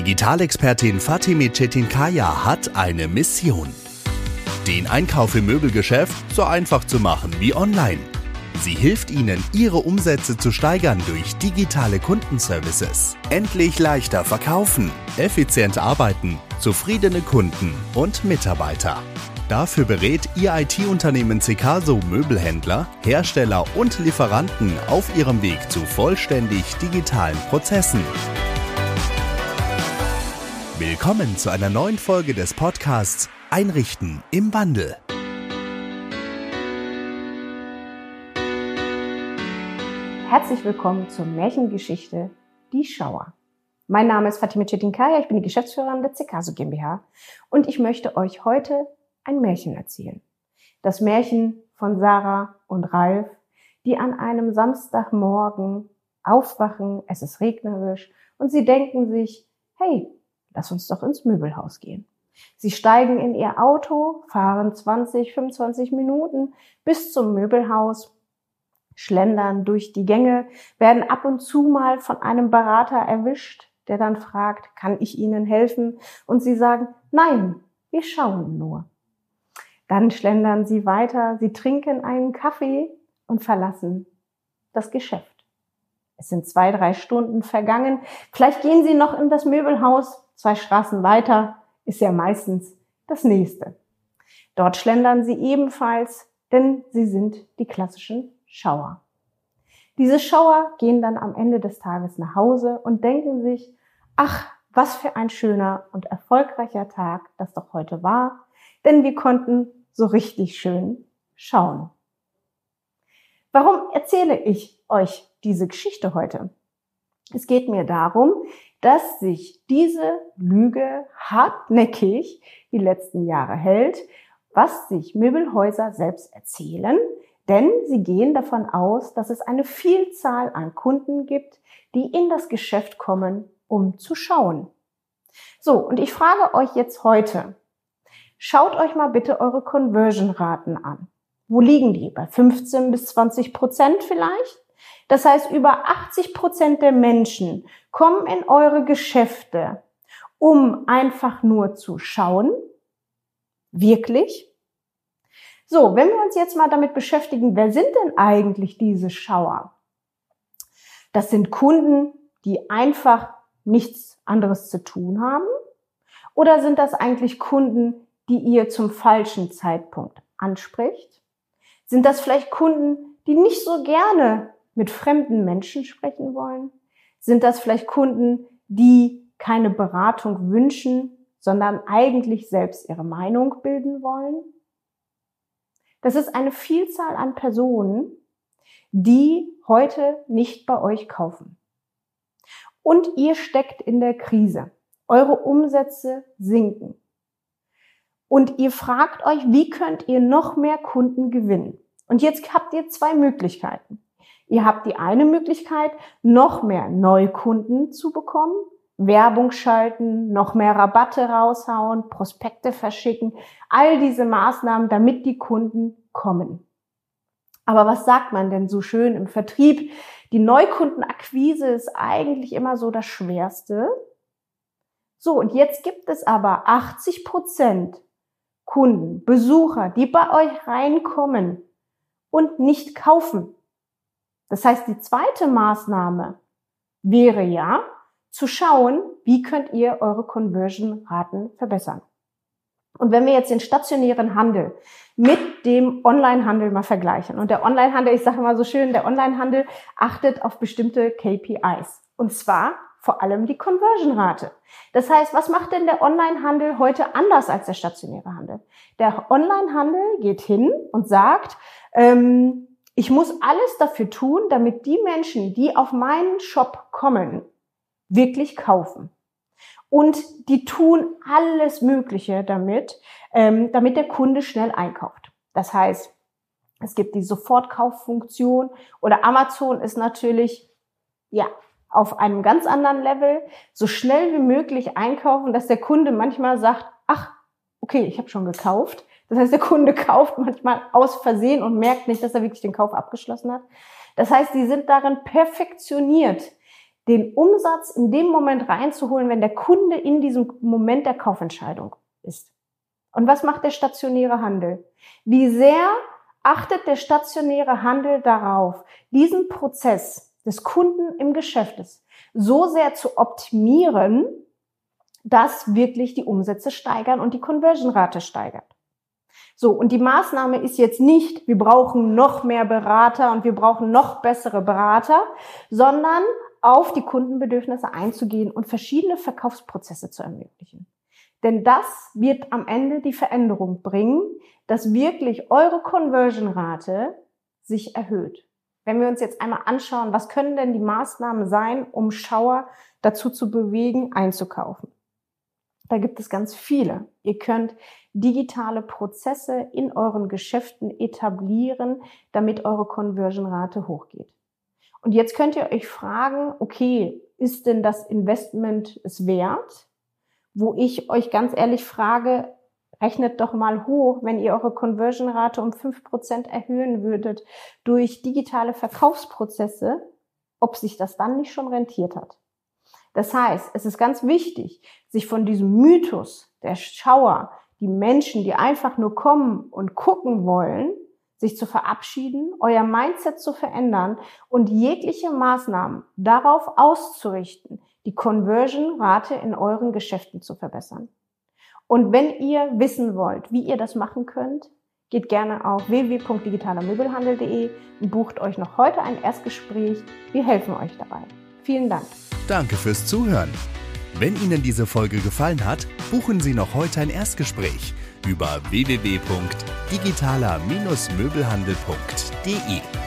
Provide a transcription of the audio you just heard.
Digitalexpertin Fatime Çetinkaya hat eine Mission. Den Einkauf im Möbelgeschäft so einfach zu machen wie online. Sie hilft Ihnen, Ihre Umsätze zu steigern durch digitale Kundenservices. Endlich leichter verkaufen, effizient arbeiten, zufriedene Kunden und Mitarbeiter. Dafür berät Ihr IT-Unternehmen Cecaso Möbelhändler, Hersteller und Lieferanten auf ihrem Weg zu vollständig digitalen Prozessen. Willkommen zu einer neuen Folge des Podcasts Einrichten im Wandel. Herzlich willkommen zur Märchengeschichte Die Schauer. Mein Name ist Fatime Chetinkaya, ich bin die Geschäftsführerin der Cecaso GmbH und ich möchte euch heute ein Märchen erzählen. Das Märchen von Sarah und Ralf, die an einem Samstagmorgen aufwachen, es ist regnerisch und sie denken sich, hey, lass uns doch ins Möbelhaus gehen. Sie steigen in ihr Auto, fahren 20, 25 Minuten bis zum Möbelhaus, schlendern durch die Gänge, werden ab und zu mal von einem Berater erwischt, der dann fragt, kann ich Ihnen helfen? Und sie sagen, nein, wir schauen nur. Dann schlendern sie weiter, sie trinken einen Kaffee und verlassen das Geschäft. Es sind zwei, drei Stunden vergangen. Vielleicht gehen sie noch in das Möbelhaus, zwei Straßen weiter, ist ja meistens das nächste. Dort schlendern sie ebenfalls, denn sie sind die klassischen Schauer. Diese Schauer gehen dann am Ende des Tages nach Hause und denken sich, ach, was für ein schöner und erfolgreicher Tag das doch heute war, denn wir konnten so richtig schön schauen. Warum erzähle ich euch diese Geschichte heute? Es geht mir darum, dass sich diese Lüge hartnäckig die letzten Jahre hält, was sich Möbelhäuser selbst erzählen, denn sie gehen davon aus, dass es eine Vielzahl an Kunden gibt, die in das Geschäft kommen, um zu schauen. So, und ich frage euch jetzt heute, Schaut euch mal bitte eure Conversion-Raten an. Wo liegen die? Bei 15 bis 20 Prozent vielleicht? Das heißt, über 80 Prozent der Menschen kommen in eure Geschäfte, um einfach nur zu schauen. Wirklich? So, wenn wir uns jetzt mal damit beschäftigen, wer sind denn eigentlich diese Schauer? Das sind Kunden, die einfach nichts anderes zu tun haben? Oder sind das eigentlich Kunden, die ihr zum falschen Zeitpunkt anspricht? Sind das vielleicht Kunden, die nicht so gerne mit fremden Menschen sprechen wollen? Sind das vielleicht Kunden, die keine Beratung wünschen, sondern eigentlich selbst ihre Meinung bilden wollen? Das ist eine Vielzahl an Personen, die heute nicht bei euch kaufen. Und ihr steckt in der Krise. Eure Umsätze sinken und ihr fragt euch, wie könnt ihr noch mehr Kunden gewinnen? Und jetzt habt ihr zwei Möglichkeiten. Ihr habt die eine Möglichkeit, noch mehr Neukunden zu bekommen, Werbung schalten, noch mehr Rabatte raushauen, Prospekte verschicken, all diese Maßnahmen, damit die Kunden kommen. Aber was sagt man denn so schön im Vertrieb? Die Neukundenakquise ist eigentlich immer so das Schwerste. So, und jetzt gibt es aber 80 Prozent Kunden, Besucher, die bei euch reinkommen und nicht kaufen. Das heißt, die zweite Maßnahme wäre ja, zu schauen, wie könnt ihr eure Conversion-Raten verbessern. Und wenn wir jetzt den stationären Handel mit dem Online-Handel mal vergleichen, und der Online-Handel, ich sage mal so schön, der Online-Handel achtet auf bestimmte KPIs. Und zwar vor allem die Conversion-Rate. Das heißt, was macht denn der Online-Handel heute anders als der stationäre Handel? Der Online-Handel geht hin und sagt, ähm, ich muss alles dafür tun, damit die Menschen, die auf meinen Shop kommen, wirklich kaufen. Und die tun alles Mögliche damit, ähm, damit der Kunde schnell einkauft. Das heißt, es gibt die Sofortkauffunktion oder Amazon ist natürlich, ja, auf einem ganz anderen Level, so schnell wie möglich einkaufen, dass der Kunde manchmal sagt, ach, okay, ich habe schon gekauft. Das heißt, der Kunde kauft manchmal aus Versehen und merkt nicht, dass er wirklich den Kauf abgeschlossen hat. Das heißt, die sind darin perfektioniert, den Umsatz in dem Moment reinzuholen, wenn der Kunde in diesem Moment der Kaufentscheidung ist. Und was macht der stationäre Handel? Wie sehr achtet der stationäre Handel darauf, diesen Prozess des Kunden im Geschäftes so sehr zu optimieren, dass wirklich die Umsätze steigern und die Conversion-Rate steigert. So, und die Maßnahme ist jetzt nicht, wir brauchen noch mehr Berater und wir brauchen noch bessere Berater, sondern auf die Kundenbedürfnisse einzugehen und verschiedene Verkaufsprozesse zu ermöglichen. Denn das wird am Ende die Veränderung bringen, dass wirklich eure Conversion-Rate sich erhöht. Wenn wir uns jetzt einmal anschauen, was können denn die Maßnahmen sein, um Schauer dazu zu bewegen, einzukaufen? Da gibt es ganz viele. Ihr könnt digitale Prozesse in euren Geschäften etablieren, damit eure Conversion-Rate hochgeht. Und jetzt könnt ihr euch fragen, okay, ist denn das Investment es wert? Wo ich euch ganz ehrlich frage, rechnet doch mal hoch, wenn ihr eure Conversion-Rate um fünf Prozent erhöhen würdet durch digitale Verkaufsprozesse, ob sich das dann nicht schon rentiert hat. Das heißt, es ist ganz wichtig, sich von diesem Mythos der Schauer, die Menschen, die einfach nur kommen und gucken wollen, sich zu verabschieden, euer Mindset zu verändern und jegliche Maßnahmen darauf auszurichten, die Conversion-Rate in euren Geschäften zu verbessern. Und wenn ihr wissen wollt, wie ihr das machen könnt, geht gerne auf www.digitalermöbelhandel.de und bucht euch noch heute ein Erstgespräch. Wir helfen euch dabei. Vielen Dank. Danke fürs Zuhören. Wenn Ihnen diese Folge gefallen hat, buchen Sie noch heute ein Erstgespräch über www.digitaler-möbelhandel.de.